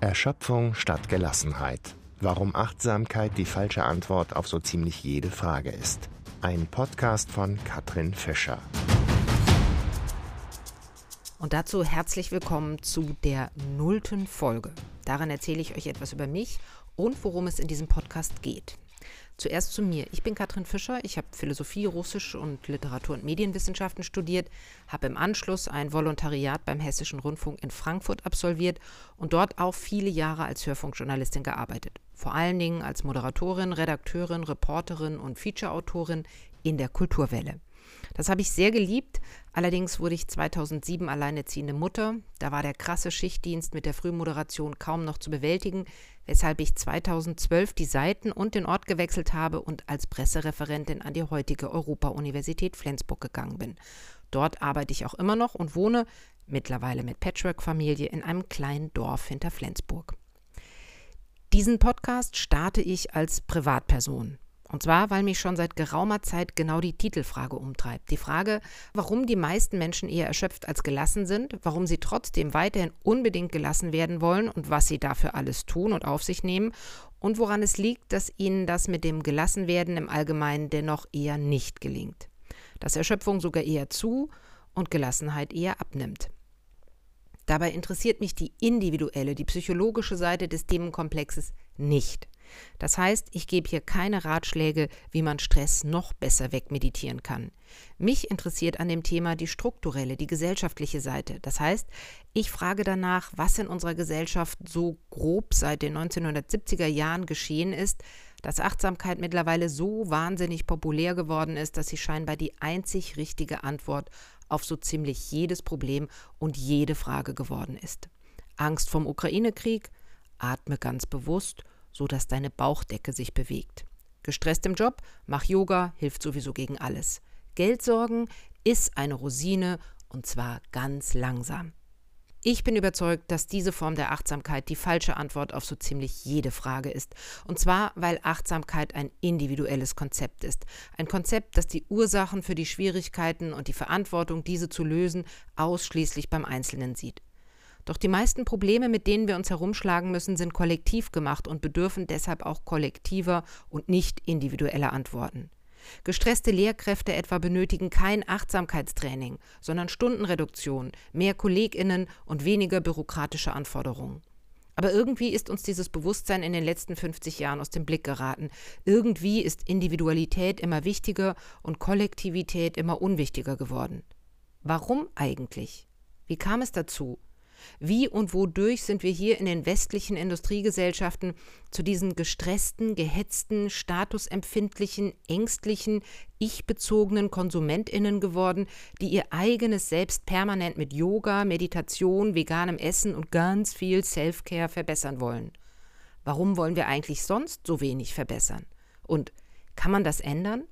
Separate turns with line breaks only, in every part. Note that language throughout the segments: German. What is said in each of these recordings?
Erschöpfung statt Gelassenheit. Warum Achtsamkeit die falsche Antwort auf so ziemlich jede Frage ist. Ein Podcast von Katrin Fischer.
Und dazu herzlich willkommen zu der nullten Folge. Darin erzähle ich euch etwas über mich und worum es in diesem Podcast geht. Zuerst zu mir. Ich bin Katrin Fischer. Ich habe Philosophie, Russisch und Literatur- und Medienwissenschaften studiert, habe im Anschluss ein Volontariat beim Hessischen Rundfunk in Frankfurt absolviert und dort auch viele Jahre als Hörfunkjournalistin gearbeitet. Vor allen Dingen als Moderatorin, Redakteurin, Reporterin und Featureautorin in der Kulturwelle. Das habe ich sehr geliebt. Allerdings wurde ich 2007 alleinerziehende Mutter. Da war der krasse Schichtdienst mit der Frühmoderation kaum noch zu bewältigen, weshalb ich 2012 die Seiten und den Ort gewechselt habe und als Pressereferentin an die heutige Europa-Universität Flensburg gegangen bin. Dort arbeite ich auch immer noch und wohne mittlerweile mit Patchwork-Familie in einem kleinen Dorf hinter Flensburg. Diesen Podcast starte ich als Privatperson. Und zwar, weil mich schon seit geraumer Zeit genau die Titelfrage umtreibt. Die Frage, warum die meisten Menschen eher erschöpft als gelassen sind, warum sie trotzdem weiterhin unbedingt gelassen werden wollen und was sie dafür alles tun und auf sich nehmen und woran es liegt, dass ihnen das mit dem Gelassenwerden im Allgemeinen dennoch eher nicht gelingt. Dass Erschöpfung sogar eher zu und Gelassenheit eher abnimmt. Dabei interessiert mich die individuelle, die psychologische Seite des Themenkomplexes nicht. Das heißt, ich gebe hier keine Ratschläge, wie man Stress noch besser wegmeditieren kann. Mich interessiert an dem Thema die strukturelle, die gesellschaftliche Seite. Das heißt, ich frage danach, was in unserer Gesellschaft so grob seit den 1970er Jahren geschehen ist, dass Achtsamkeit mittlerweile so wahnsinnig populär geworden ist, dass sie scheinbar die einzig richtige Antwort auf so ziemlich jedes Problem und jede Frage geworden ist. Angst vom Ukraine-Krieg? Atme ganz bewusst so dass deine Bauchdecke sich bewegt. Gestresst im Job? Mach Yoga, hilft sowieso gegen alles. Geldsorgen? Iss eine Rosine und zwar ganz langsam. Ich bin überzeugt, dass diese Form der Achtsamkeit die falsche Antwort auf so ziemlich jede Frage ist. Und zwar, weil Achtsamkeit ein individuelles Konzept ist. Ein Konzept, das die Ursachen für die Schwierigkeiten und die Verantwortung, diese zu lösen, ausschließlich beim Einzelnen sieht. Doch die meisten Probleme, mit denen wir uns herumschlagen müssen, sind kollektiv gemacht und bedürfen deshalb auch kollektiver und nicht individueller Antworten. Gestresste Lehrkräfte etwa benötigen kein Achtsamkeitstraining, sondern Stundenreduktion, mehr Kolleginnen und weniger bürokratische Anforderungen. Aber irgendwie ist uns dieses Bewusstsein in den letzten 50 Jahren aus dem Blick geraten. Irgendwie ist Individualität immer wichtiger und Kollektivität immer unwichtiger geworden. Warum eigentlich? Wie kam es dazu? Wie und wodurch sind wir hier in den westlichen Industriegesellschaften zu diesen gestressten, gehetzten, statusempfindlichen, ängstlichen, ich-bezogenen KonsumentInnen geworden, die ihr eigenes Selbst permanent mit Yoga, Meditation, veganem Essen und ganz viel Self-Care verbessern wollen? Warum wollen wir eigentlich sonst so wenig verbessern? Und kann man das ändern?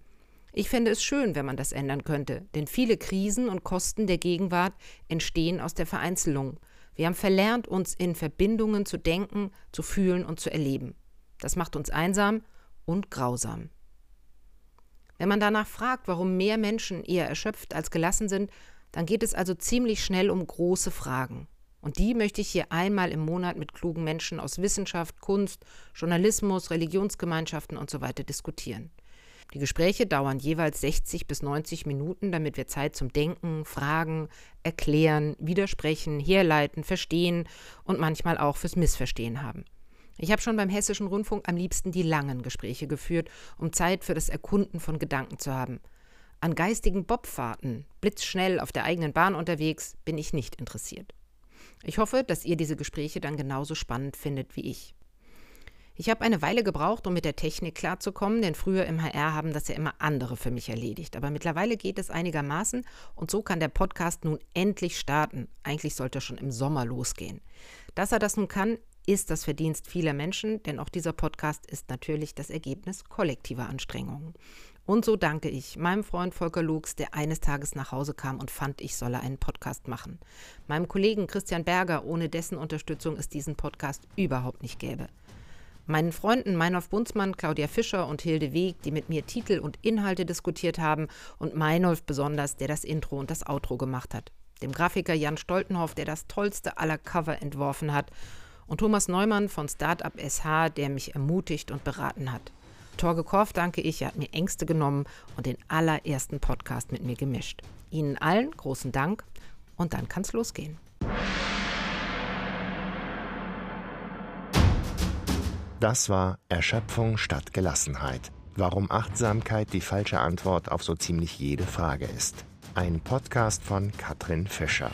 Ich fände es schön, wenn man das ändern könnte, denn viele Krisen und Kosten der Gegenwart entstehen aus der Vereinzelung, wir haben verlernt, uns in Verbindungen zu denken, zu fühlen und zu erleben. Das macht uns einsam und grausam. Wenn man danach fragt, warum mehr Menschen eher erschöpft als gelassen sind, dann geht es also ziemlich schnell um große Fragen. Und die möchte ich hier einmal im Monat mit klugen Menschen aus Wissenschaft, Kunst, Journalismus, Religionsgemeinschaften usw. So diskutieren. Die Gespräche dauern jeweils 60 bis 90 Minuten, damit wir Zeit zum Denken, Fragen, Erklären, Widersprechen, Herleiten, Verstehen und manchmal auch fürs Missverstehen haben. Ich habe schon beim Hessischen Rundfunk am liebsten die langen Gespräche geführt, um Zeit für das Erkunden von Gedanken zu haben. An geistigen Bobfahrten, blitzschnell auf der eigenen Bahn unterwegs, bin ich nicht interessiert. Ich hoffe, dass ihr diese Gespräche dann genauso spannend findet wie ich. Ich habe eine Weile gebraucht, um mit der Technik klarzukommen, denn früher im HR haben das ja immer andere für mich erledigt. Aber mittlerweile geht es einigermaßen und so kann der Podcast nun endlich starten. Eigentlich sollte er schon im Sommer losgehen. Dass er das nun kann, ist das Verdienst vieler Menschen, denn auch dieser Podcast ist natürlich das Ergebnis kollektiver Anstrengungen. Und so danke ich meinem Freund Volker Lux, der eines Tages nach Hause kam und fand, ich solle einen Podcast machen. Meinem Kollegen Christian Berger, ohne dessen Unterstützung es diesen Podcast überhaupt nicht gäbe meinen Freunden Meinolf Bunzmann, Claudia Fischer und Hilde Weg, die mit mir Titel und Inhalte diskutiert haben und Meinolf besonders, der das Intro und das Outro gemacht hat. Dem Grafiker Jan Stoltenhoff, der das tollste aller Cover entworfen hat Und Thomas Neumann von Startup SH, der mich ermutigt und beraten hat. Torge Korff danke ich, er hat mir Ängste genommen und den allerersten Podcast mit mir gemischt. Ihnen allen großen Dank und dann kann's losgehen.
Das war Erschöpfung statt Gelassenheit. Warum Achtsamkeit die falsche Antwort auf so ziemlich jede Frage ist. Ein Podcast von Katrin Fischer.